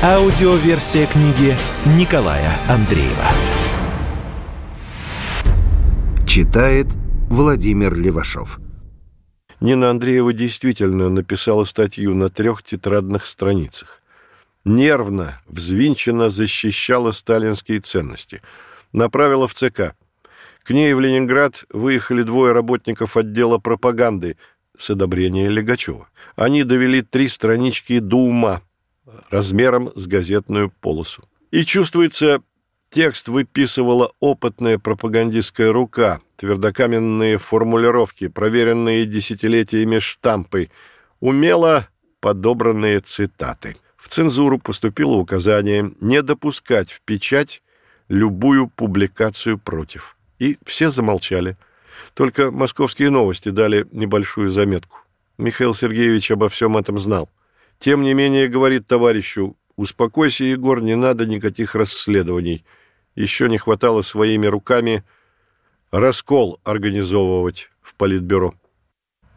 Аудиоверсия книги Николая Андреева. Читает Владимир Левашов. Нина Андреева действительно написала статью на трех тетрадных страницах. Нервно, взвинченно защищала сталинские ценности. Направила в ЦК. К ней в Ленинград выехали двое работников отдела пропаганды с одобрения Легачева. Они довели три странички до ума, размером с газетную полосу. И чувствуется, текст выписывала опытная пропагандистская рука, твердокаменные формулировки, проверенные десятилетиями штампы, умело подобранные цитаты. В цензуру поступило указание не допускать в печать любую публикацию против. И все замолчали. Только московские новости дали небольшую заметку. Михаил Сергеевич обо всем этом знал. Тем не менее, говорит товарищу, успокойся, Егор, не надо никаких расследований. Еще не хватало своими руками раскол организовывать в политбюро.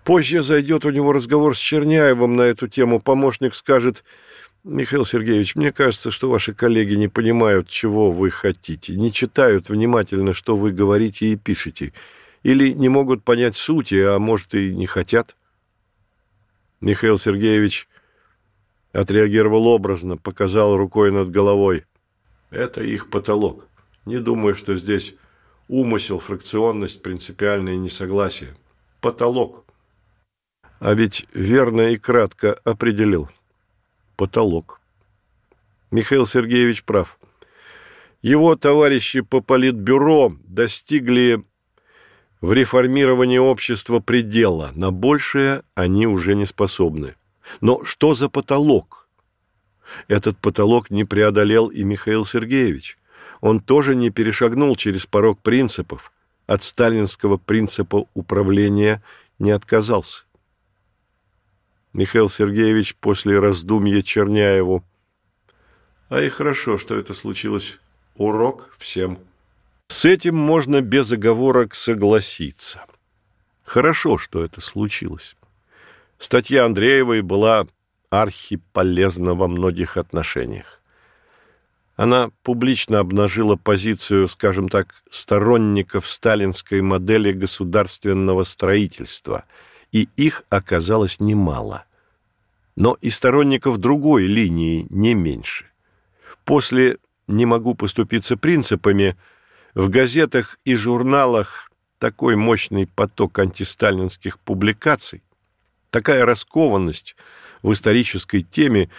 Позже зайдет у него разговор с Черняевым на эту тему. Помощник скажет, Михаил Сергеевич, мне кажется, что ваши коллеги не понимают, чего вы хотите, не читают внимательно, что вы говорите и пишете, или не могут понять сути, а может и не хотят. Михаил Сергеевич Отреагировал образно, показал рукой над головой. Это их потолок. Не думаю, что здесь умысел, фракционность, принципиальное несогласие. Потолок. А ведь верно и кратко определил. Потолок. Михаил Сергеевич прав. Его товарищи по политбюро достигли в реформировании общества предела. На большее они уже не способны. Но что за потолок? Этот потолок не преодолел и Михаил Сергеевич. Он тоже не перешагнул через порог принципов. От сталинского принципа управления не отказался. Михаил Сергеевич после раздумья Черняеву. А и хорошо, что это случилось. Урок всем. С этим можно без оговорок согласиться. Хорошо, что это случилось. Статья Андреевой была архиполезна во многих отношениях. Она публично обнажила позицию, скажем так, сторонников сталинской модели государственного строительства, и их оказалось немало. Но и сторонников другой линии не меньше. После «не могу поступиться принципами» в газетах и журналах такой мощный поток антисталинских публикаций, такая раскованность в исторической теме,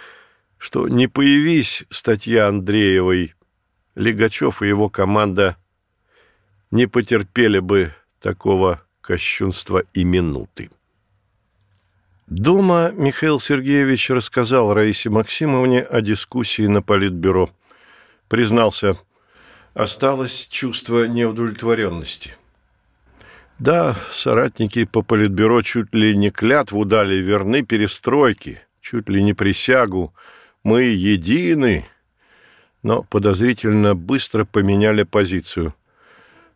что не появись статья Андреевой, Легачев и его команда не потерпели бы такого кощунства и минуты. Дома Михаил Сергеевич рассказал Раисе Максимовне о дискуссии на Политбюро. Признался, осталось чувство неудовлетворенности – да, соратники по политбюро чуть ли не клятву дали верны перестройки, чуть ли не присягу. Мы едины, но подозрительно быстро поменяли позицию.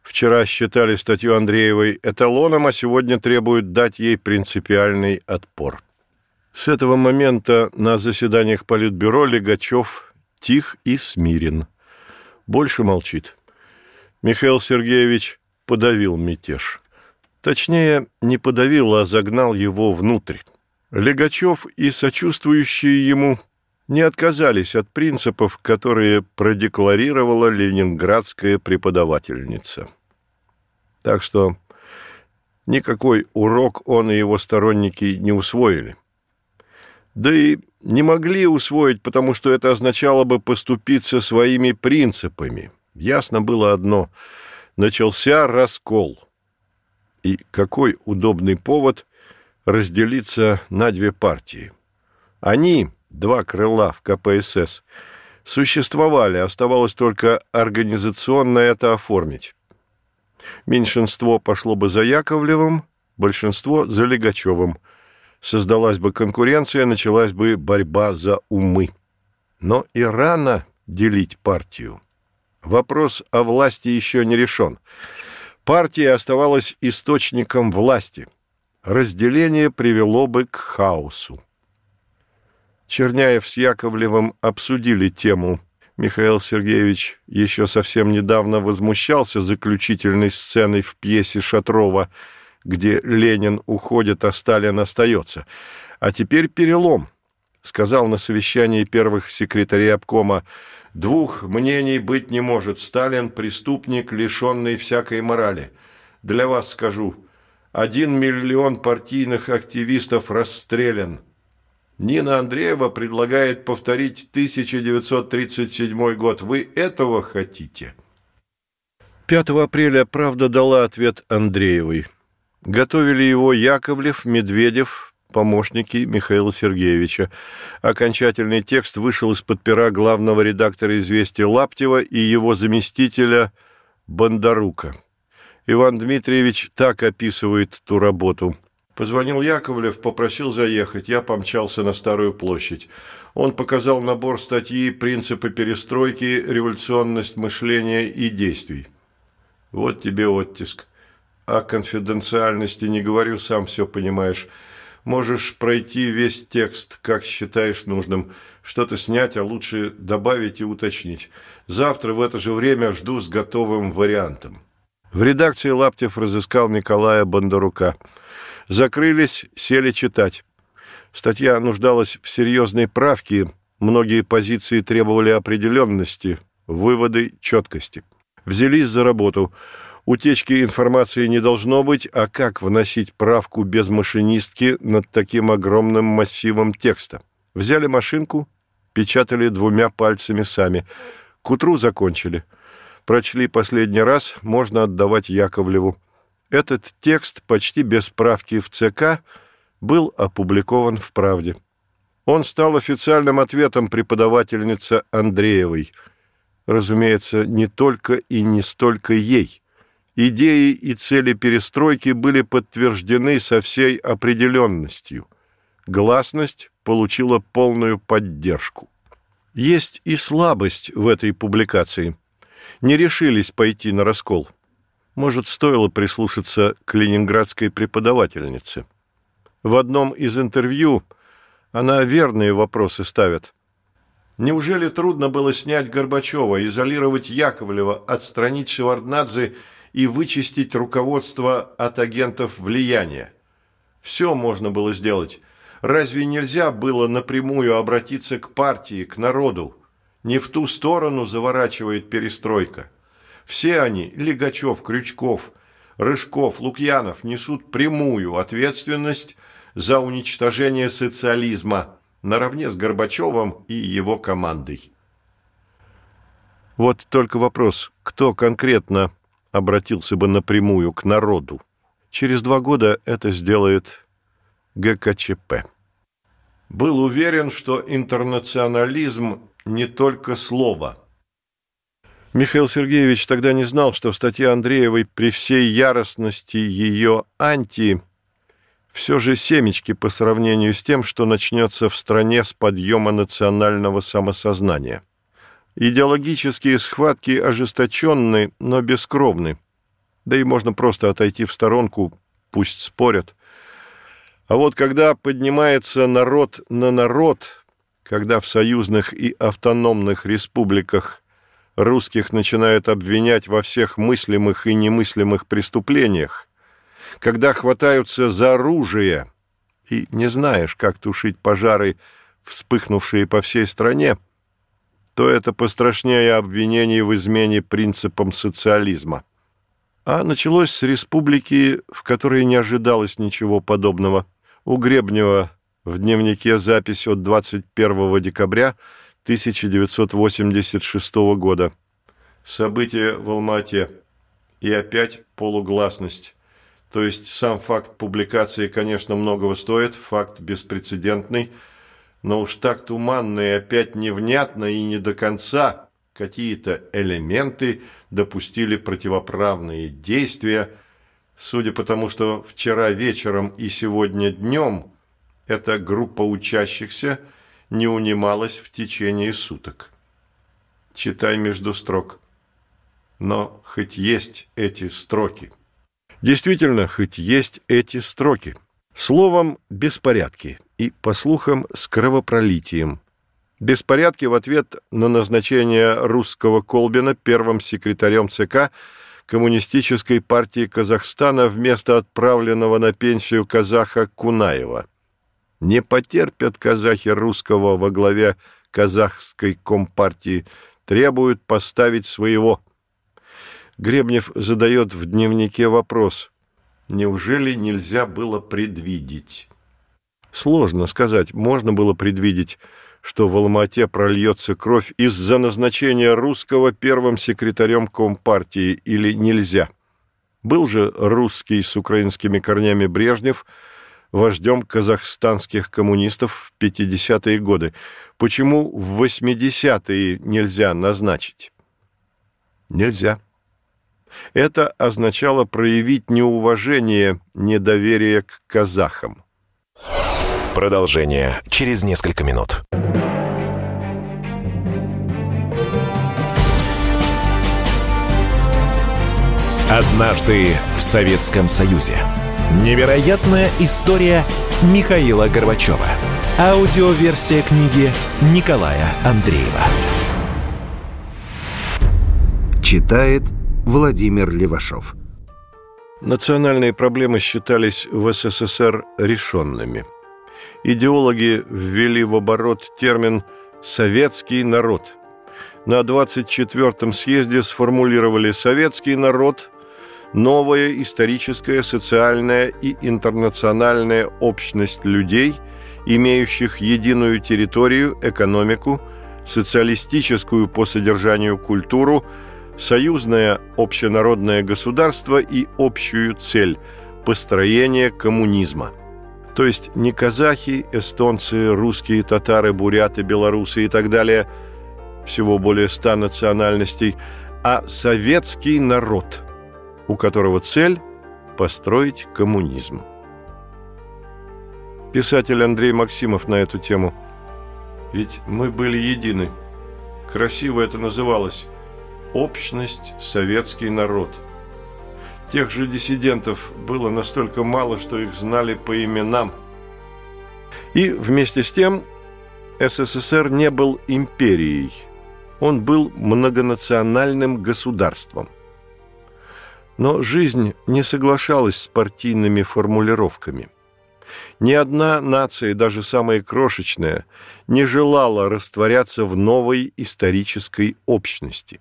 Вчера считали статью Андреевой эталоном, а сегодня требуют дать ей принципиальный отпор. С этого момента на заседаниях Политбюро Легачев тих и смирен. Больше молчит. Михаил Сергеевич подавил мятеж. Точнее, не подавил, а загнал его внутрь. Легачев и сочувствующие ему не отказались от принципов, которые продекларировала ленинградская преподавательница. Так что никакой урок он и его сторонники не усвоили. Да и не могли усвоить, потому что это означало бы поступиться своими принципами. Ясно было одно – начался раскол – и какой удобный повод разделиться на две партии. Они, два крыла в КПСС, существовали, оставалось только организационно это оформить. Меньшинство пошло бы за Яковлевым, большинство – за Легачевым. Создалась бы конкуренция, началась бы борьба за умы. Но и рано делить партию. Вопрос о власти еще не решен. Партия оставалась источником власти. Разделение привело бы к хаосу. Черняев с Яковлевым обсудили тему. Михаил Сергеевич еще совсем недавно возмущался заключительной сценой в пьесе Шатрова, где Ленин уходит, а Сталин остается. А теперь перелом, сказал на совещании первых секретарей обкома, Двух мнений быть не может. Сталин – преступник, лишенный всякой морали. Для вас скажу, один миллион партийных активистов расстрелян. Нина Андреева предлагает повторить 1937 год. Вы этого хотите? 5 апреля «Правда» дала ответ Андреевой. Готовили его Яковлев, Медведев, помощники Михаила Сергеевича. Окончательный текст вышел из-под пера главного редактора «Известия» Лаптева и его заместителя Бондарука. Иван Дмитриевич так описывает ту работу – Позвонил Яковлев, попросил заехать. Я помчался на Старую площадь. Он показал набор статьи «Принципы перестройки, революционность мышления и действий». Вот тебе оттиск. О конфиденциальности не говорю, сам все понимаешь. Можешь пройти весь текст, как считаешь нужным. Что-то снять, а лучше добавить и уточнить. Завтра в это же время жду с готовым вариантом. В редакции Лаптев разыскал Николая Бондарука – Закрылись, сели читать. Статья нуждалась в серьезной правке, многие позиции требовали определенности, выводы – четкости. Взялись за работу. Утечки информации не должно быть, а как вносить правку без машинистки над таким огромным массивом текста? Взяли машинку, печатали двумя пальцами сами. К утру закончили. Прочли последний раз, можно отдавать Яковлеву. Этот текст почти без справки в ЦК был опубликован в «Правде». Он стал официальным ответом преподавательницы Андреевой. Разумеется, не только и не столько ей. Идеи и цели перестройки были подтверждены со всей определенностью. Гласность получила полную поддержку. Есть и слабость в этой публикации. Не решились пойти на раскол – может, стоило прислушаться к ленинградской преподавательнице. В одном из интервью она верные вопросы ставит. Неужели трудно было снять Горбачева, изолировать Яковлева, отстранить Шеварднадзе и вычистить руководство от агентов влияния? Все можно было сделать. Разве нельзя было напрямую обратиться к партии, к народу? Не в ту сторону заворачивает перестройка. Все они, Легачев, Крючков, Рыжков, Лукьянов, несут прямую ответственность за уничтожение социализма наравне с Горбачевым и его командой. Вот только вопрос, кто конкретно обратился бы напрямую к народу? Через два года это сделает ГКЧП. Был уверен, что интернационализм не только слово – Михаил Сергеевич тогда не знал, что в статье Андреевой при всей яростности ее анти все же семечки по сравнению с тем, что начнется в стране с подъема национального самосознания. Идеологические схватки ожесточенны, но бескровны. Да и можно просто отойти в сторонку, пусть спорят. А вот когда поднимается народ на народ, когда в союзных и автономных республиках – русских начинают обвинять во всех мыслимых и немыслимых преступлениях, когда хватаются за оружие и не знаешь, как тушить пожары, вспыхнувшие по всей стране, то это пострашнее обвинений в измене принципам социализма. А началось с республики, в которой не ожидалось ничего подобного. У Гребнева в дневнике запись от 21 декабря – 1986 года. События в Алмате. И опять полугласность. То есть сам факт публикации, конечно, многого стоит, факт беспрецедентный, но уж так туманно и опять невнятно и не до конца какие-то элементы допустили противоправные действия, судя по тому, что вчера вечером и сегодня днем эта группа учащихся не унималась в течение суток. Читай между строк. Но хоть есть эти строки. Действительно, хоть есть эти строки. Словом, беспорядки и, по слухам, с кровопролитием. Беспорядки в ответ на назначение русского Колбина первым секретарем ЦК Коммунистической партии Казахстана вместо отправленного на пенсию казаха Кунаева. Не потерпят казахи русского во главе казахской компартии, требуют поставить своего. Гребнев задает в дневнике вопрос. Неужели нельзя было предвидеть? Сложно сказать, можно было предвидеть, что в Алмате прольется кровь из-за назначения русского первым секретарем Компартии или нельзя. Был же русский с украинскими корнями Брежнев вождем казахстанских коммунистов в 50-е годы. Почему в 80-е нельзя назначить? Нельзя. Это означало проявить неуважение, недоверие к казахам. Продолжение через несколько минут. Однажды в Советском Союзе. Невероятная история Михаила Горбачева. Аудиоверсия книги Николая Андреева. Читает Владимир Левашов. Национальные проблемы считались в СССР решенными – идеологи ввели в оборот термин «советский народ». На 24-м съезде сформулировали «советский народ» – новая историческая, социальная и интернациональная общность людей, имеющих единую территорию, экономику, социалистическую по содержанию культуру, союзное общенародное государство и общую цель – построение коммунизма – то есть не казахи, эстонцы, русские, татары, буряты, белорусы и так далее, всего более ста национальностей, а советский народ, у которого цель – построить коммунизм. Писатель Андрей Максимов на эту тему. Ведь мы были едины. Красиво это называлось. Общность, советский народ – Тех же диссидентов было настолько мало, что их знали по именам. И вместе с тем СССР не был империей. Он был многонациональным государством. Но жизнь не соглашалась с партийными формулировками. Ни одна нация, даже самая крошечная, не желала растворяться в новой исторической общности.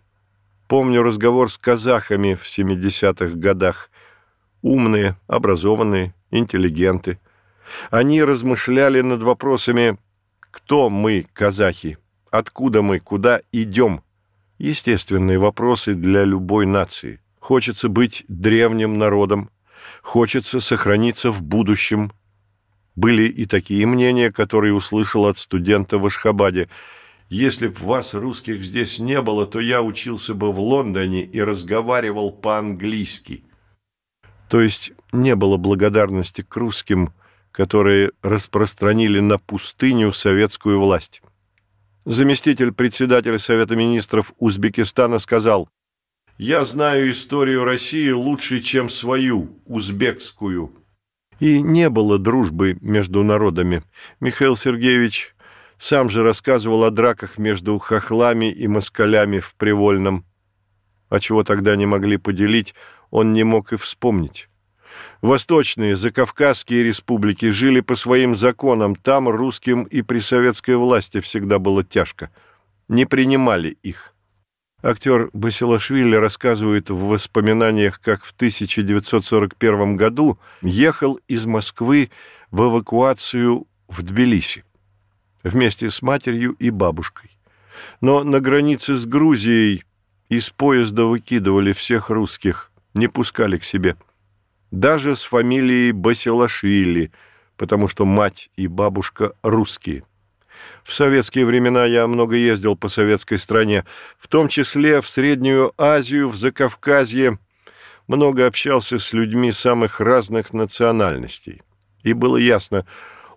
Помню разговор с казахами в 70-х годах. Умные, образованные, интеллигенты. Они размышляли над вопросами «Кто мы, казахи? Откуда мы? Куда идем?» Естественные вопросы для любой нации. Хочется быть древним народом, хочется сохраниться в будущем. Были и такие мнения, которые услышал от студента в Ашхабаде – если б вас, русских, здесь не было, то я учился бы в Лондоне и разговаривал по-английски. То есть не было благодарности к русским, которые распространили на пустыню советскую власть. Заместитель председателя Совета министров Узбекистана сказал, «Я знаю историю России лучше, чем свою, узбекскую». И не было дружбы между народами. Михаил Сергеевич сам же рассказывал о драках между хохлами и москалями в Привольном. А чего тогда не могли поделить, он не мог и вспомнить. Восточные, закавказские республики жили по своим законам, там русским и при советской власти всегда было тяжко. Не принимали их. Актер Басилашвили рассказывает в воспоминаниях, как в 1941 году ехал из Москвы в эвакуацию в Тбилиси вместе с матерью и бабушкой. Но на границе с Грузией из поезда выкидывали всех русских, не пускали к себе. Даже с фамилией Басилашвили, потому что мать и бабушка русские. В советские времена я много ездил по советской стране, в том числе в Среднюю Азию, в Закавказье, много общался с людьми самых разных национальностей. И было ясно,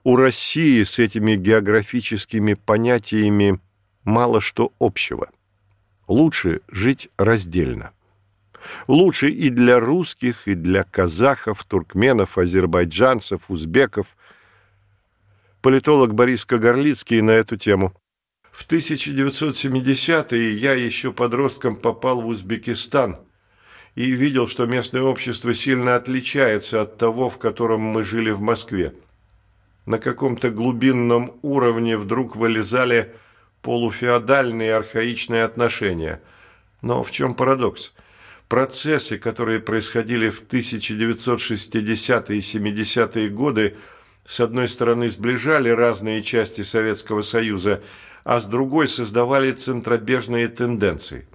у России с этими географическими понятиями мало что общего. Лучше жить раздельно. Лучше и для русских, и для казахов, туркменов, азербайджанцев, узбеков. Политолог Борис Кагарлицкий на эту тему. В 1970-е я еще подростком попал в Узбекистан и видел, что местное общество сильно отличается от того, в котором мы жили в Москве. На каком-то глубинном уровне вдруг вылезали полуфеодальные архаичные отношения. Но в чем парадокс? Процессы, которые происходили в 1960-е и 70-е годы, с одной стороны сближали разные части Советского Союза, а с другой создавали центробежные тенденции.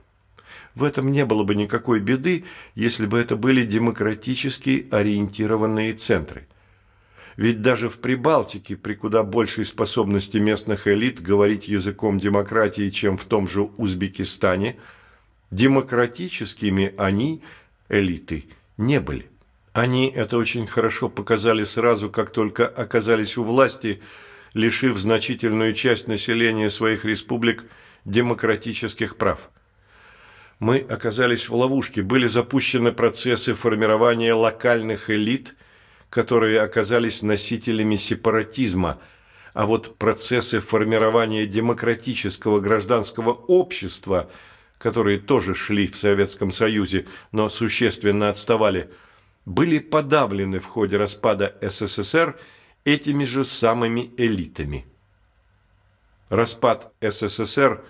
В этом не было бы никакой беды, если бы это были демократически ориентированные центры. Ведь даже в Прибалтике, при куда большей способности местных элит говорить языком демократии, чем в том же Узбекистане, демократическими они, элиты, не были. Они это очень хорошо показали сразу, как только оказались у власти, лишив значительную часть населения своих республик демократических прав. Мы оказались в ловушке, были запущены процессы формирования локальных элит – которые оказались носителями сепаратизма, а вот процессы формирования демократического гражданского общества, которые тоже шли в Советском Союзе, но существенно отставали, были подавлены в ходе распада СССР этими же самыми элитами. Распад СССР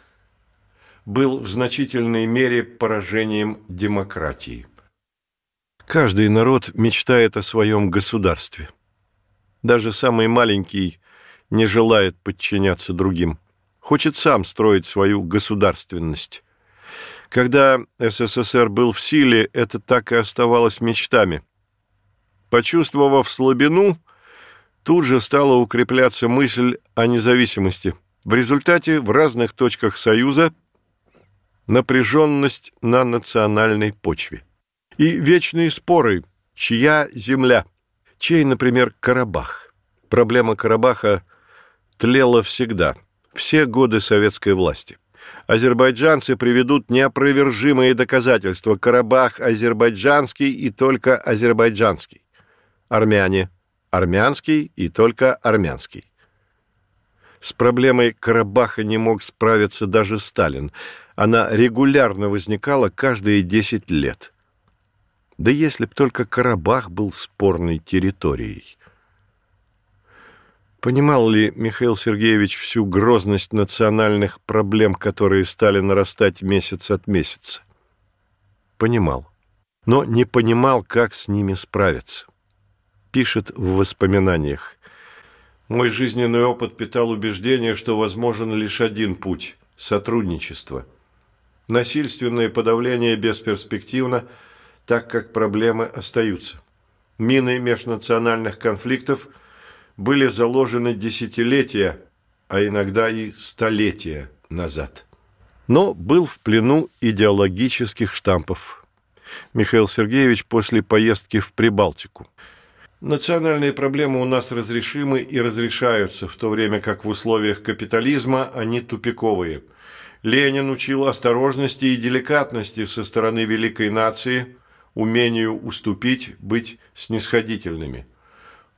был в значительной мере поражением демократии. Каждый народ мечтает о своем государстве. Даже самый маленький не желает подчиняться другим. Хочет сам строить свою государственность. Когда СССР был в силе, это так и оставалось мечтами. Почувствовав слабину, тут же стала укрепляться мысль о независимости. В результате в разных точках Союза напряженность на национальной почве. И вечные споры, чья земля, чей, например, Карабах. Проблема Карабаха тлела всегда, все годы советской власти. Азербайджанцы приведут неопровержимые доказательства. Карабах азербайджанский и только азербайджанский. Армяне армянский и только армянский. С проблемой Карабаха не мог справиться даже Сталин. Она регулярно возникала каждые 10 лет. Да если б только Карабах был спорной территорией. Понимал ли Михаил Сергеевич всю грозность национальных проблем, которые стали нарастать месяц от месяца? Понимал. Но не понимал, как с ними справиться. Пишет в воспоминаниях. «Мой жизненный опыт питал убеждение, что возможен лишь один путь – сотрудничество. Насильственное подавление бесперспективно – так как проблемы остаются. Мины межнациональных конфликтов были заложены десятилетия, а иногда и столетия назад. Но был в плену идеологических штампов. Михаил Сергеевич после поездки в Прибалтику. Национальные проблемы у нас разрешимы и разрешаются, в то время как в условиях капитализма они тупиковые. Ленин учил осторожности и деликатности со стороны великой нации – умению уступить, быть снисходительными.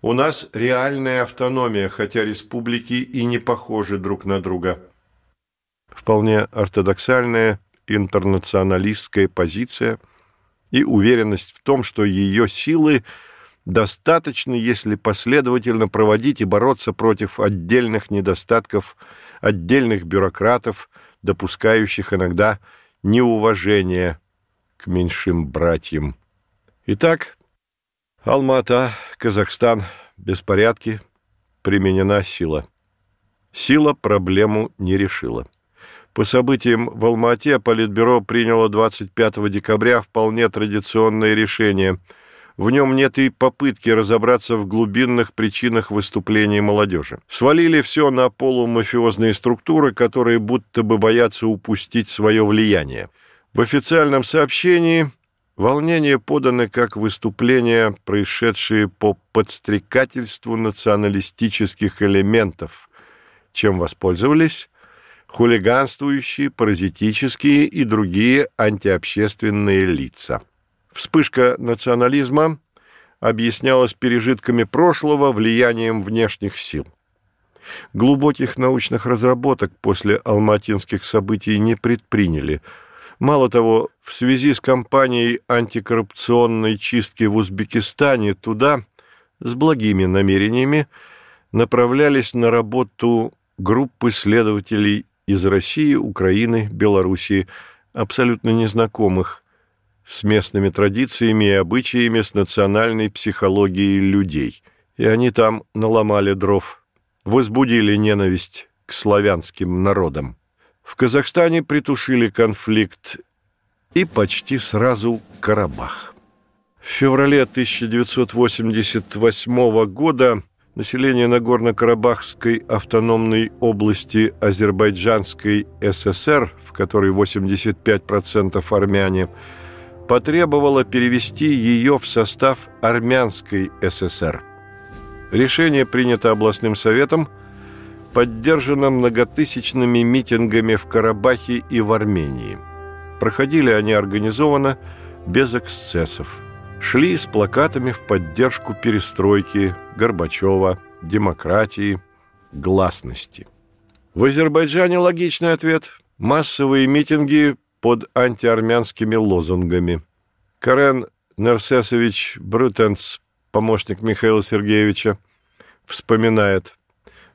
У нас реальная автономия, хотя республики и не похожи друг на друга. Вполне ортодоксальная интернационалистская позиция и уверенность в том, что ее силы достаточно, если последовательно проводить и бороться против отдельных недостатков, отдельных бюрократов, допускающих иногда неуважение к меньшим братьям. Итак, Алмата, Казахстан, беспорядки, применена сила. Сила проблему не решила. По событиям в Алмате Политбюро приняло 25 декабря вполне традиционное решение В нем нет и попытки разобраться в глубинных причинах выступлений молодежи. Свалили все на полумафиозные структуры, которые будто бы боятся упустить свое влияние. В официальном сообщении волнения поданы как выступления, происшедшие по подстрекательству националистических элементов, чем воспользовались хулиганствующие, паразитические и другие антиобщественные лица. Вспышка национализма объяснялась пережитками прошлого, влиянием внешних сил. Глубоких научных разработок после алматинских событий не предприняли. Мало того, в связи с кампанией антикоррупционной чистки в Узбекистане туда, с благими намерениями, направлялись на работу группы следователей из России, Украины, Белоруссии, абсолютно незнакомых с местными традициями и обычаями, с национальной психологией людей. И они там наломали дров, возбудили ненависть к славянским народам. В Казахстане притушили конфликт и почти сразу Карабах. В феврале 1988 года население Нагорно-Карабахской автономной области Азербайджанской ССР, в которой 85% армяне, потребовало перевести ее в состав Армянской ССР. Решение принято областным советом, поддержано многотысячными митингами в Карабахе и в Армении. Проходили они организованно, без эксцессов – шли с плакатами в поддержку перестройки, Горбачева, демократии, гласности. В Азербайджане логичный ответ – массовые митинги под антиармянскими лозунгами. Карен Нерсесович Брютенс, помощник Михаила Сергеевича, вспоминает.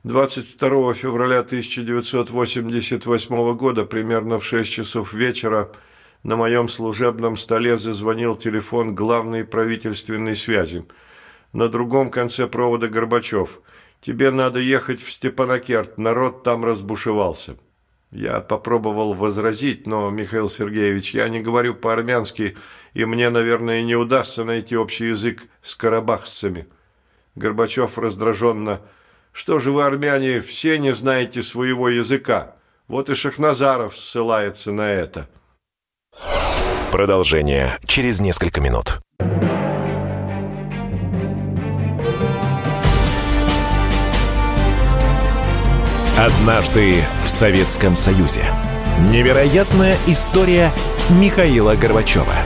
22 февраля 1988 года, примерно в 6 часов вечера, на моем служебном столе зазвонил телефон главной правительственной связи. На другом конце провода Горбачев. «Тебе надо ехать в Степанакерт, народ там разбушевался». Я попробовал возразить, но, Михаил Сергеевич, я не говорю по-армянски, и мне, наверное, не удастся найти общий язык с карабахцами. Горбачев раздраженно. «Что же вы, армяне, все не знаете своего языка? Вот и Шахназаров ссылается на это». Продолжение через несколько минут. Однажды в Советском Союзе. Невероятная история Михаила Горбачева.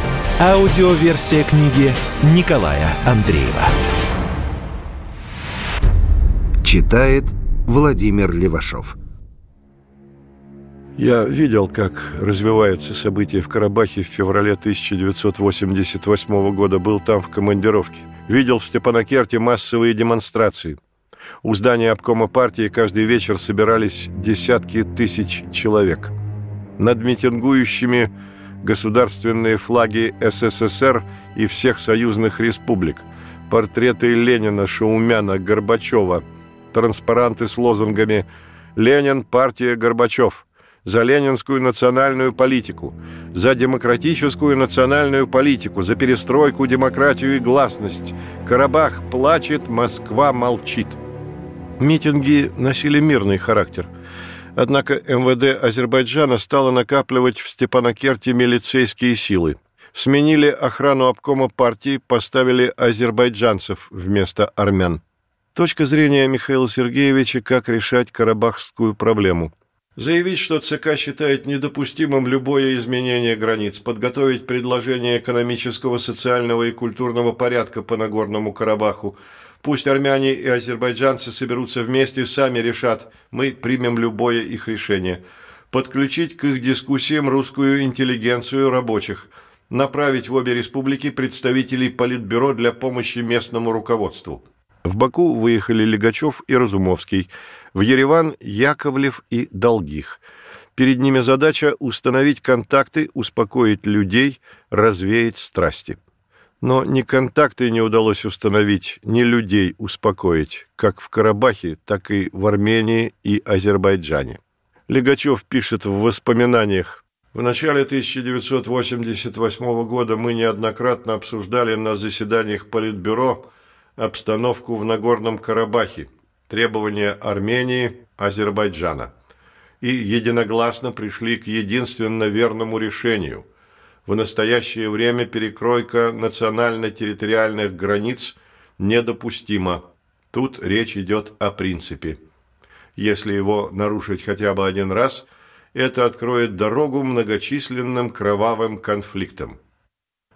Аудиоверсия книги Николая Андреева. Читает Владимир Левашов. Я видел, как развиваются события в Карабахе в феврале 1988 года. Был там в командировке. Видел в Степанакерте массовые демонстрации. У здания обкома партии каждый вечер собирались десятки тысяч человек. Над митингующими государственные флаги СССР и всех союзных республик, портреты Ленина, Шаумяна, Горбачева, транспаранты с лозунгами «Ленин, партия, Горбачев», за ленинскую национальную политику, за демократическую национальную политику, за перестройку, демократию и гласность. Карабах плачет, Москва молчит. Митинги носили мирный характер. Однако МВД Азербайджана стало накапливать в Степанакерте милицейские силы. Сменили охрану обкома партии, поставили азербайджанцев вместо армян. Точка зрения Михаила Сергеевича, как решать карабахскую проблему – Заявить, что ЦК считает недопустимым любое изменение границ, подготовить предложение экономического, социального и культурного порядка по Нагорному Карабаху. Пусть армяне и азербайджанцы соберутся вместе, сами решат, мы примем любое их решение. Подключить к их дискуссиям русскую интеллигенцию рабочих. Направить в обе республики представителей Политбюро для помощи местному руководству. В Баку выехали Легачев и Разумовский – в Ереван Яковлев и Долгих. Перед ними задача установить контакты, успокоить людей, развеять страсти. Но ни контакты не удалось установить, ни людей успокоить, как в Карабахе, так и в Армении и Азербайджане. Легачев пишет в воспоминаниях В начале 1988 года мы неоднократно обсуждали на заседаниях Политбюро обстановку в Нагорном Карабахе, требования Армении, Азербайджана. И единогласно пришли к единственно верному решению. В настоящее время перекройка национально-территориальных границ недопустима. Тут речь идет о принципе. Если его нарушить хотя бы один раз – это откроет дорогу многочисленным кровавым конфликтам.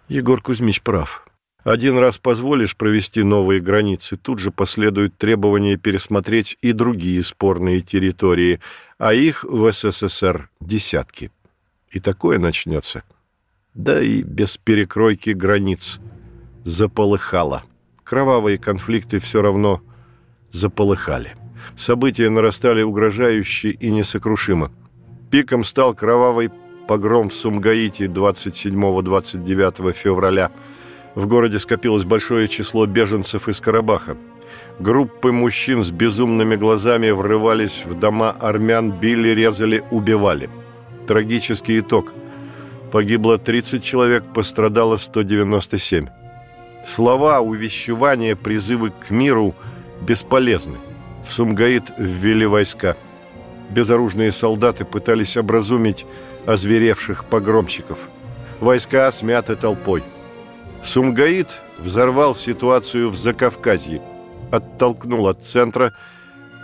Егор Кузьмич прав. Один раз позволишь провести новые границы, тут же последуют требования пересмотреть и другие спорные территории, а их в СССР десятки. И такое начнется. Да и без перекройки границ. Заполыхало. Кровавые конфликты все равно заполыхали. События нарастали угрожающе и несокрушимо. Пиком стал кровавый погром в Сумгаите 27-29 февраля. В городе скопилось большое число беженцев из Карабаха. Группы мужчин с безумными глазами врывались в дома армян, били, резали, убивали. Трагический итог. Погибло 30 человек, пострадало 197. Слова, увещевания, призывы к миру бесполезны. В Сумгаит ввели войска – безоружные солдаты пытались образумить озверевших погромщиков. Войска смяты толпой. Сумгаит взорвал ситуацию в Закавказье, оттолкнул от центра,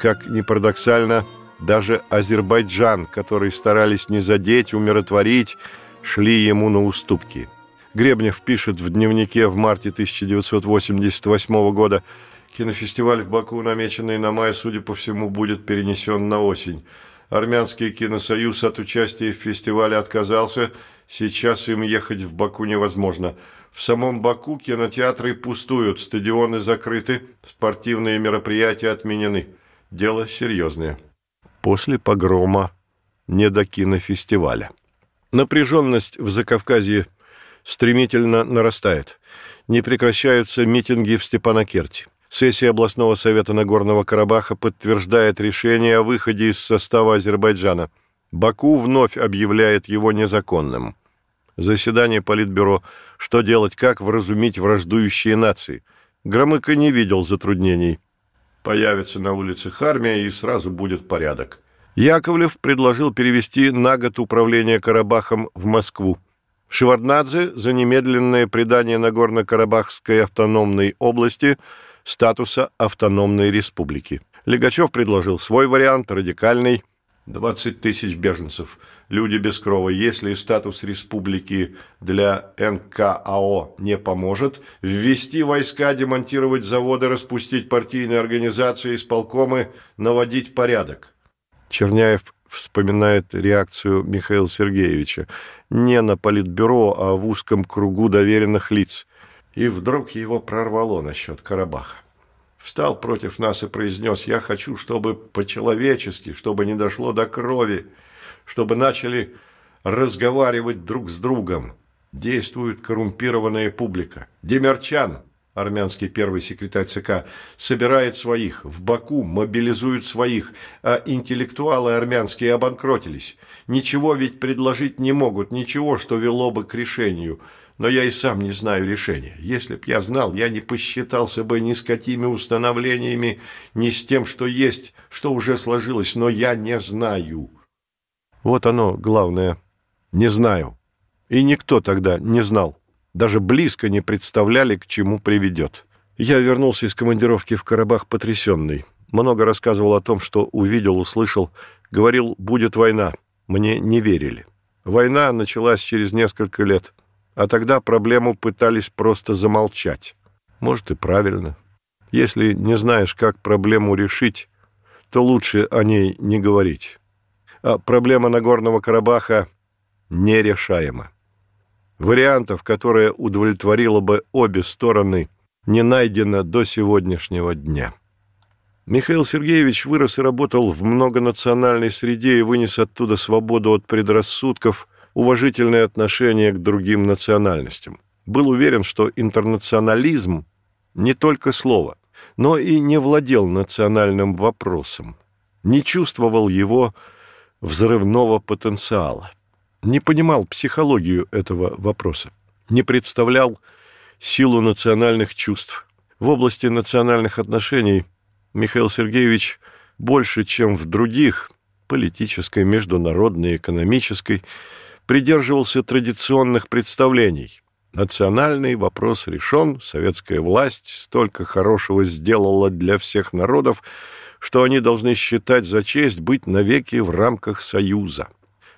как ни парадоксально, даже Азербайджан, который старались не задеть, умиротворить, шли ему на уступки. Гребнев пишет в дневнике в марте 1988 года – Кинофестиваль в Баку, намеченный на май, судя по всему, будет перенесен на осень. Армянский киносоюз от участия в фестивале отказался. Сейчас им ехать в Баку невозможно. В самом Баку кинотеатры пустуют, стадионы закрыты, спортивные мероприятия отменены. Дело серьезное. После погрома не до кинофестиваля. Напряженность в Закавказье стремительно нарастает. Не прекращаются митинги в Степанакерте. Сессия областного совета Нагорного Карабаха подтверждает решение о выходе из состава Азербайджана. Баку вновь объявляет его незаконным. Заседание Политбюро. Что делать, как вразумить враждующие нации? Громыко не видел затруднений. Появится на улицах армия, и сразу будет порядок. Яковлев предложил перевести на год управление Карабахом в Москву. Шеварднадзе за немедленное предание Нагорно-Карабахской автономной области – статуса автономной республики. Легачев предложил свой вариант, радикальный. 20 тысяч беженцев, люди без крова. Если статус республики для НКАО не поможет, ввести войска, демонтировать заводы, распустить партийные организации, исполкомы, наводить порядок. Черняев вспоминает реакцию Михаила Сергеевича. Не на политбюро, а в узком кругу доверенных лиц – и вдруг его прорвало насчет Карабаха. Встал против нас и произнес, я хочу, чтобы по-человечески, чтобы не дошло до крови, чтобы начали разговаривать друг с другом. Действует коррумпированная публика. Демерчан, армянский первый секретарь ЦК, собирает своих, в Баку мобилизует своих, а интеллектуалы армянские обанкротились. Ничего ведь предложить не могут, ничего, что вело бы к решению – но я и сам не знаю решения. Если б я знал, я не посчитался бы ни с какими установлениями, ни с тем, что есть, что уже сложилось, но я не знаю. Вот оно, главное. Не знаю. И никто тогда не знал. Даже близко не представляли, к чему приведет. Я вернулся из командировки в Карабах потрясенный. Много рассказывал о том, что увидел, услышал. Говорил, будет война. Мне не верили. Война началась через несколько лет – а тогда проблему пытались просто замолчать. Может, и правильно. Если не знаешь, как проблему решить, то лучше о ней не говорить. А проблема Нагорного Карабаха нерешаема. Вариантов, которые удовлетворило бы обе стороны, не найдено до сегодняшнего дня. Михаил Сергеевич вырос и работал в многонациональной среде и вынес оттуда свободу от предрассудков – уважительное отношение к другим национальностям. Был уверен, что интернационализм не только слово, но и не владел национальным вопросом, не чувствовал его взрывного потенциала. не понимал психологию этого вопроса, не представлял силу национальных чувств. В области национальных отношений Михаил Сергеевич больше, чем в других, политической, международной, экономической, придерживался традиционных представлений. Национальный вопрос решен, советская власть столько хорошего сделала для всех народов, что они должны считать за честь быть навеки в рамках Союза.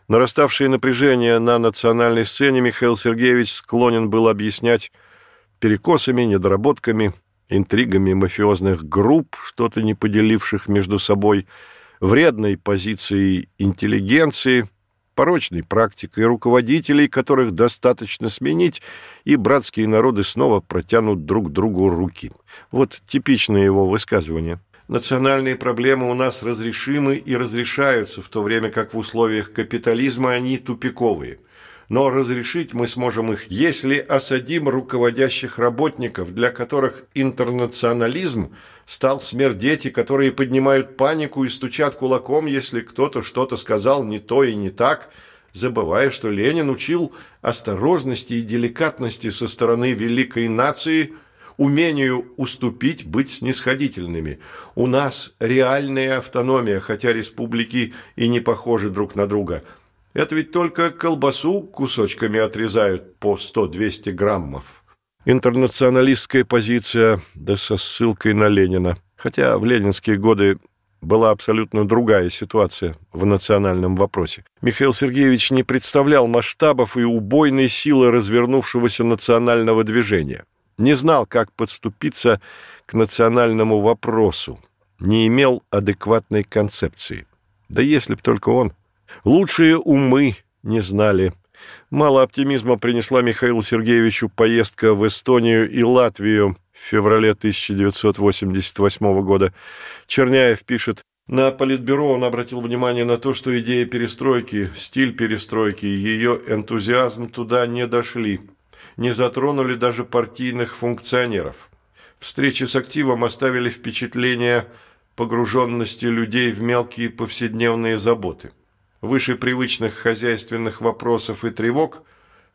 Нараставшее напряжение на национальной сцене Михаил Сергеевич склонен был объяснять перекосами, недоработками, интригами мафиозных групп, что-то не поделивших между собой, вредной позицией интеллигенции, порочной практикой руководителей, которых достаточно сменить, и братские народы снова протянут друг другу руки. Вот типичное его высказывание – Национальные проблемы у нас разрешимы и разрешаются, в то время как в условиях капитализма они тупиковые. Но разрешить мы сможем их, если осадим руководящих работников, для которых интернационализм стал смерть дети, которые поднимают панику и стучат кулаком, если кто-то что-то сказал не то и не так, забывая, что Ленин учил осторожности и деликатности со стороны великой нации – умению уступить, быть снисходительными. У нас реальная автономия, хотя республики и не похожи друг на друга. Это ведь только колбасу кусочками отрезают по 100-200 граммов. Интернационалистская позиция, да со ссылкой на Ленина. Хотя в ленинские годы была абсолютно другая ситуация в национальном вопросе. Михаил Сергеевич не представлял масштабов и убойной силы развернувшегося национального движения не знал, как подступиться к национальному вопросу, не имел адекватной концепции. Да если б только он. Лучшие умы не знали. Мало оптимизма принесла Михаилу Сергеевичу поездка в Эстонию и Латвию в феврале 1988 года. Черняев пишет, на Политбюро он обратил внимание на то, что идея перестройки, стиль перестройки, ее энтузиазм туда не дошли не затронули даже партийных функционеров. Встречи с активом оставили впечатление погруженности людей в мелкие повседневные заботы. Выше привычных хозяйственных вопросов и тревог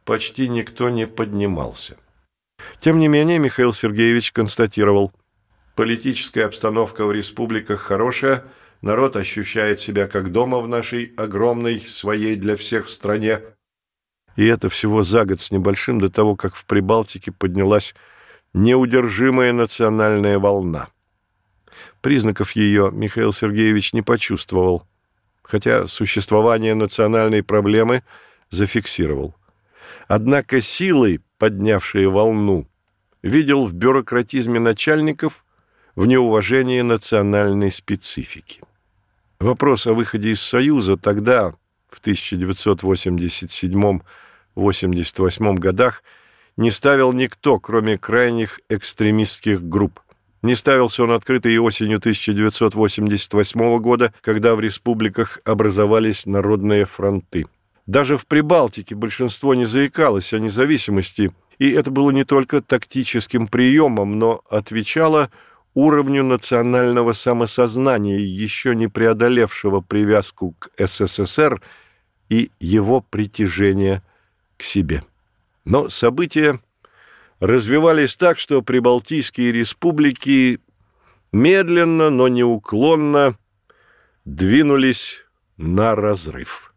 почти никто не поднимался. Тем не менее, Михаил Сергеевич констатировал, политическая обстановка в республиках хорошая, народ ощущает себя как дома в нашей огромной, своей для всех стране, и это всего за год с небольшим до того, как в Прибалтике поднялась неудержимая национальная волна. Признаков ее Михаил Сергеевич не почувствовал, хотя существование национальной проблемы зафиксировал. Однако силой, поднявшей волну, видел в бюрократизме начальников в неуважении национальной специфики. Вопрос о выходе из Союза тогда, в 1987 1988 годах не ставил никто, кроме крайних экстремистских групп. Не ставился он открыто и осенью 1988 года, когда в республиках образовались народные фронты. Даже в Прибалтике большинство не заикалось о независимости, и это было не только тактическим приемом, но отвечало уровню национального самосознания, еще не преодолевшего привязку к СССР и его притяжение к себе. Но события развивались так, что прибалтийские республики медленно, но неуклонно двинулись на разрыв.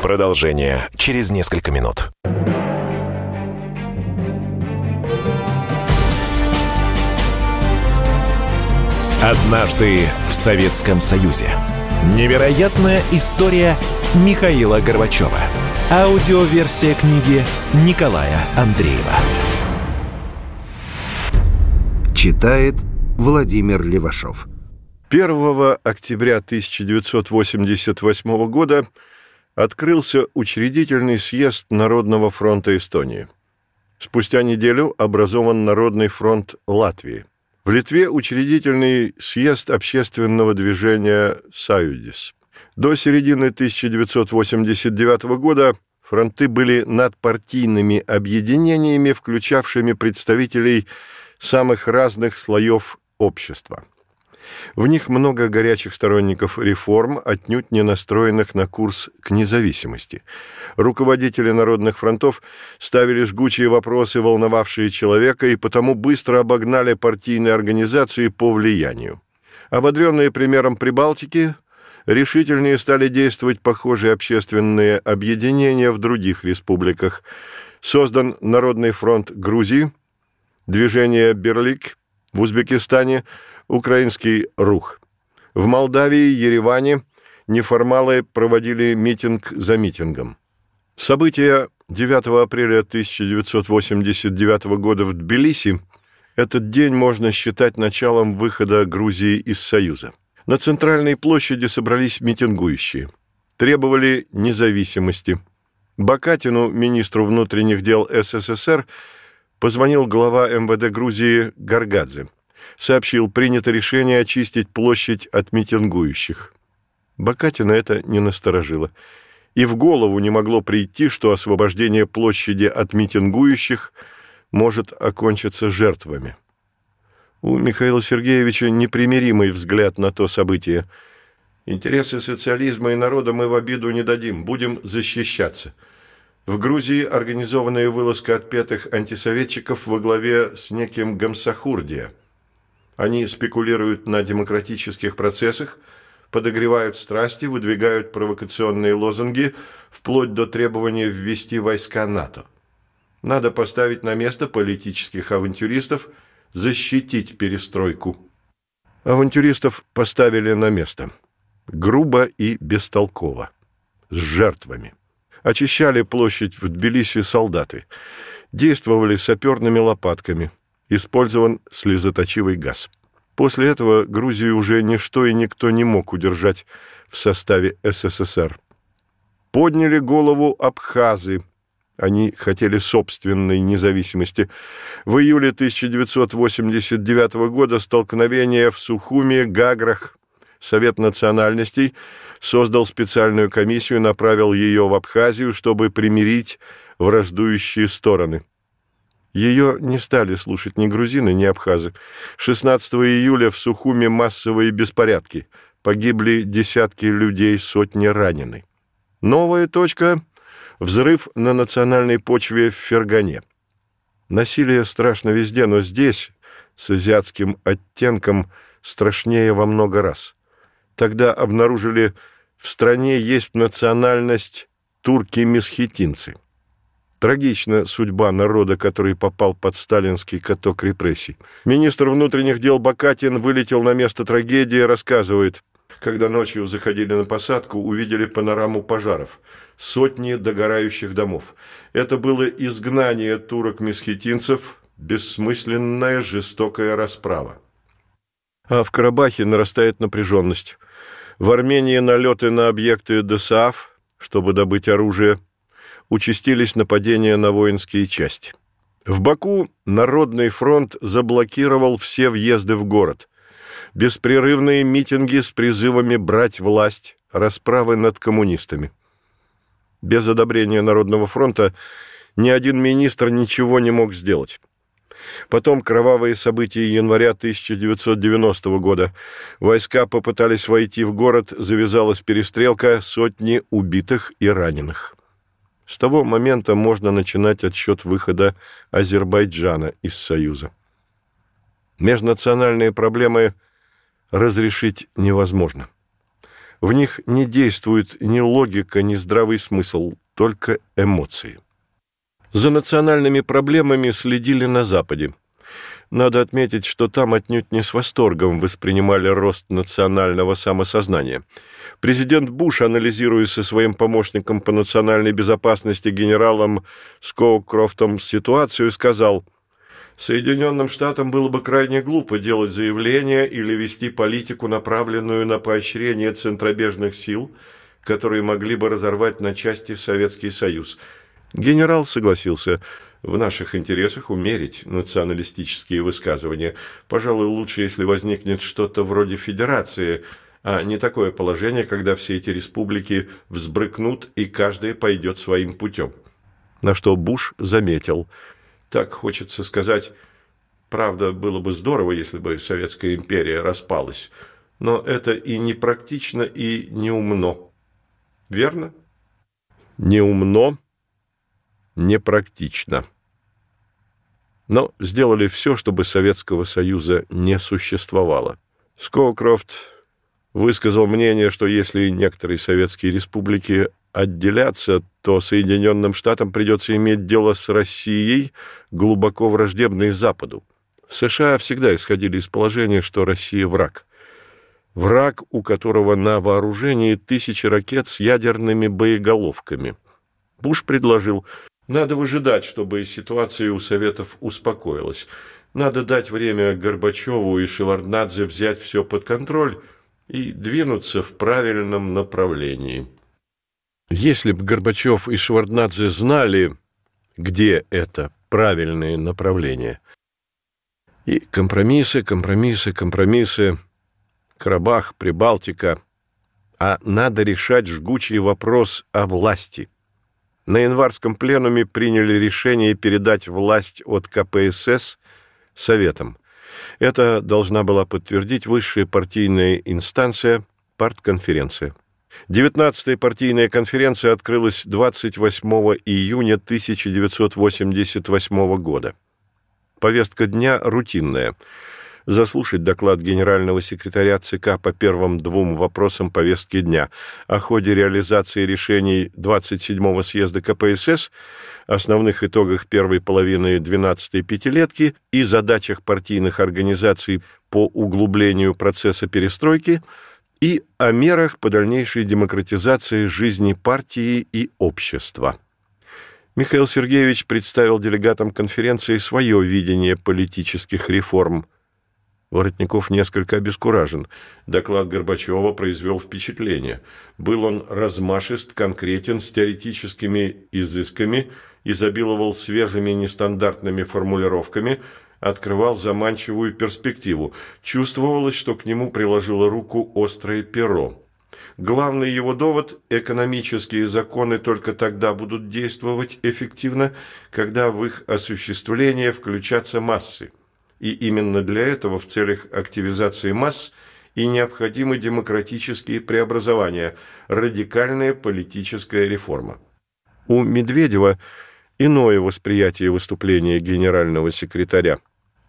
Продолжение через несколько минут. Однажды в Советском Союзе. Невероятная история Михаила Горбачева. Аудиоверсия книги Николая Андреева. Читает Владимир Левашов. 1 октября 1988 года открылся учредительный съезд Народного фронта Эстонии. Спустя неделю образован Народный фронт Латвии. В Литве учредительный съезд общественного движения «Саюдис». До середины 1989 года фронты были надпартийными объединениями, включавшими представителей самых разных слоев общества. В них много горячих сторонников реформ, отнюдь не настроенных на курс к независимости. Руководители народных фронтов ставили жгучие вопросы, волновавшие человека, и потому быстро обогнали партийные организации по влиянию. Ободренные примером Прибалтики, решительнее стали действовать похожие общественные объединения в других республиках. Создан Народный фронт Грузии, движение «Берлик» в Узбекистане – украинский рух. В Молдавии, Ереване неформалы проводили митинг за митингом. События 9 апреля 1989 года в Тбилиси этот день можно считать началом выхода Грузии из Союза. На центральной площади собрались митингующие. Требовали независимости. Бакатину, министру внутренних дел СССР, позвонил глава МВД Грузии Гаргадзе сообщил, принято решение очистить площадь от митингующих. Бакатина это не насторожило. И в голову не могло прийти, что освобождение площади от митингующих может окончиться жертвами. У Михаила Сергеевича непримиримый взгляд на то событие. Интересы социализма и народа мы в обиду не дадим, будем защищаться. В Грузии организованная вылазка отпетых антисоветчиков во главе с неким Гамсахурдия – они спекулируют на демократических процессах, подогревают страсти, выдвигают провокационные лозунги, вплоть до требования ввести войска НАТО. Надо поставить на место политических авантюристов, защитить перестройку. Авантюристов поставили на место. Грубо и бестолково. С жертвами. Очищали площадь в Тбилиси солдаты. Действовали саперными лопатками – использован слезоточивый газ. После этого Грузию уже ничто и никто не мог удержать в составе СССР. Подняли голову абхазы. Они хотели собственной независимости. В июле 1989 года столкновение в Сухуми, Гаграх, Совет национальностей создал специальную комиссию, направил ее в Абхазию, чтобы примирить враждующие стороны. Ее не стали слушать ни грузины, ни абхазы. 16 июля в Сухуме массовые беспорядки. Погибли десятки людей, сотни ранены. Новая точка – взрыв на национальной почве в Фергане. Насилие страшно везде, но здесь, с азиатским оттенком, страшнее во много раз. Тогда обнаружили, в стране есть национальность турки-месхетинцы – Трагична судьба народа, который попал под сталинский каток репрессий. Министр внутренних дел Бакатин вылетел на место трагедии, рассказывает. Когда ночью заходили на посадку, увидели панораму пожаров. Сотни догорающих домов. Это было изгнание турок-месхетинцев, бессмысленная жестокая расправа. А в Карабахе нарастает напряженность. В Армении налеты на объекты ДСАФ, чтобы добыть оружие – участились нападения на воинские части. В Баку Народный фронт заблокировал все въезды в город. Беспрерывные митинги с призывами брать власть, расправы над коммунистами. Без одобрения Народного фронта ни один министр ничего не мог сделать. Потом кровавые события января 1990 года. Войска попытались войти в город, завязалась перестрелка, сотни убитых и раненых. С того момента можно начинать отсчет выхода Азербайджана из Союза. Межнациональные проблемы разрешить невозможно. В них не действует ни логика, ни здравый смысл, только эмоции. За национальными проблемами следили на Западе – надо отметить, что там отнюдь не с восторгом воспринимали рост национального самосознания. Президент Буш, анализируя со своим помощником по национальной безопасности генералом Скоукрофтом ситуацию, сказал – Соединенным Штатам было бы крайне глупо делать заявление или вести политику, направленную на поощрение центробежных сил, которые могли бы разорвать на части Советский Союз. Генерал согласился – в наших интересах умерить националистические высказывания. Пожалуй, лучше, если возникнет что-то вроде федерации, а не такое положение, когда все эти республики взбрыкнут и каждая пойдет своим путем. На что Буш заметил. Так хочется сказать, Правда, было бы здорово, если бы Советская империя распалась. Но это и не практично, и не умно. Верно? Не умно, не практично. Но сделали все, чтобы Советского Союза не существовало. Скоукрофт высказал мнение, что если некоторые советские республики отделятся, то Соединенным Штатам придется иметь дело с Россией, глубоко враждебной Западу. США всегда исходили из положения, что Россия – враг. Враг, у которого на вооружении тысячи ракет с ядерными боеголовками. Буш предложил, надо выжидать, чтобы ситуация у Советов успокоилась. Надо дать время Горбачеву и Шеварднадзе взять все под контроль и двинуться в правильном направлении. Если бы Горбачев и Шеварднадзе знали, где это правильное направление. И компромиссы, компромиссы, компромиссы. Карабах, Прибалтика. А надо решать жгучий вопрос о власти. На январском пленуме приняли решение передать власть от КПСС Советам. Это должна была подтвердить высшая партийная инстанция, партконференция. 19-я партийная конференция открылась 28 июня 1988 года. Повестка дня рутинная. Заслушать доклад генерального секретаря ЦК по первым двум вопросам повестки дня о ходе реализации решений 27-го съезда КПСС, основных итогах первой половины 12-й пятилетки и задачах партийных организаций по углублению процесса перестройки – и о мерах по дальнейшей демократизации жизни партии и общества. Михаил Сергеевич представил делегатам конференции свое видение политических реформ. Воротников несколько обескуражен. Доклад Горбачева произвел впечатление. Был он размашист, конкретен, с теоретическими изысками, изобиловал свежими нестандартными формулировками – открывал заманчивую перспективу. Чувствовалось, что к нему приложило руку острое перо. Главный его довод – экономические законы только тогда будут действовать эффективно, когда в их осуществление включатся массы. И именно для этого в целях активизации масс и необходимы демократические преобразования, радикальная политическая реформа. У Медведева – иное восприятие выступления генерального секретаря.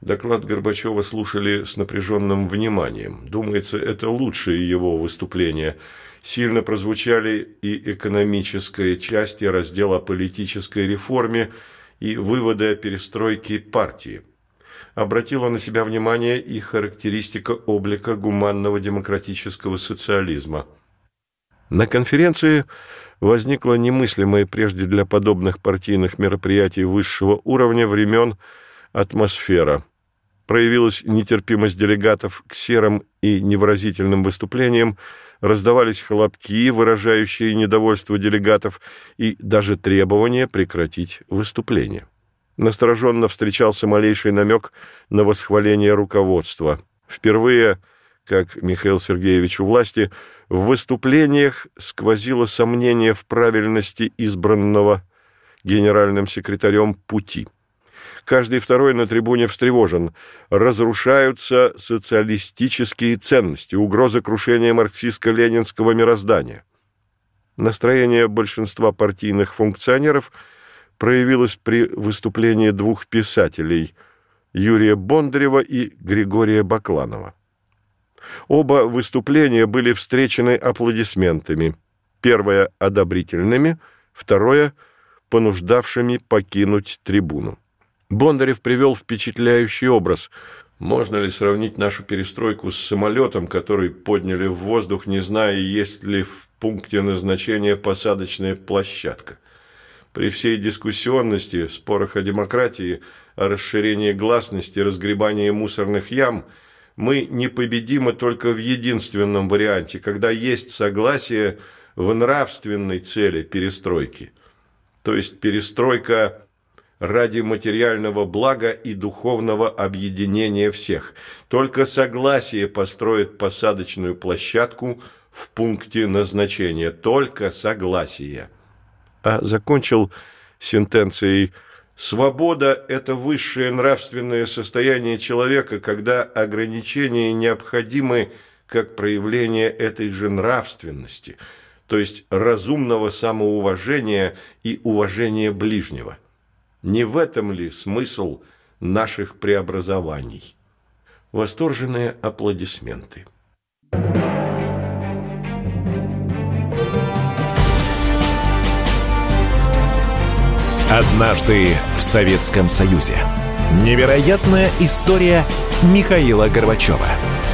Доклад Горбачева слушали с напряженным вниманием. Думается, это лучшее его выступление. Сильно прозвучали и экономическая часть, и раздел о политической реформе, и выводы о перестройке партии. Обратила на себя внимание и характеристика облика гуманного демократического социализма. На конференции возникла немыслимая прежде для подобных партийных мероприятий высшего уровня времен атмосфера. Проявилась нетерпимость делегатов к серым и невыразительным выступлениям, раздавались хлопки, выражающие недовольство делегатов, и даже требования прекратить выступление. Настороженно встречался малейший намек на восхваление руководства. Впервые, как Михаил Сергеевич у власти, в выступлениях сквозило сомнение в правильности избранного генеральным секретарем пути. Каждый второй на трибуне встревожен. Разрушаются социалистические ценности, угроза крушения марксистско-ленинского мироздания. Настроение большинства партийных функционеров проявилось при выступлении двух писателей – Юрия Бондарева и Григория Бакланова. Оба выступления были встречены аплодисментами. Первое – одобрительными, второе – понуждавшими покинуть трибуну. Бондарев привел впечатляющий образ. Можно ли сравнить нашу перестройку с самолетом, который подняли в воздух, не зная, есть ли в пункте назначения посадочная площадка? При всей дискуссионности, спорах о демократии, о расширении гласности, разгребании мусорных ям – мы непобедимы только в единственном варианте, когда есть согласие в нравственной цели перестройки. То есть перестройка ради материального блага и духовного объединения всех. Только согласие построит посадочную площадку в пункте назначения. Только согласие. А закончил сентенцией Свобода – это высшее нравственное состояние человека, когда ограничения необходимы как проявление этой же нравственности, то есть разумного самоуважения и уважения ближнего. Не в этом ли смысл наших преобразований? Восторженные аплодисменты. Однажды в Советском Союзе. Невероятная история Михаила Горбачева.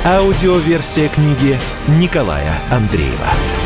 Аудиоверсия книги Николая Андреева.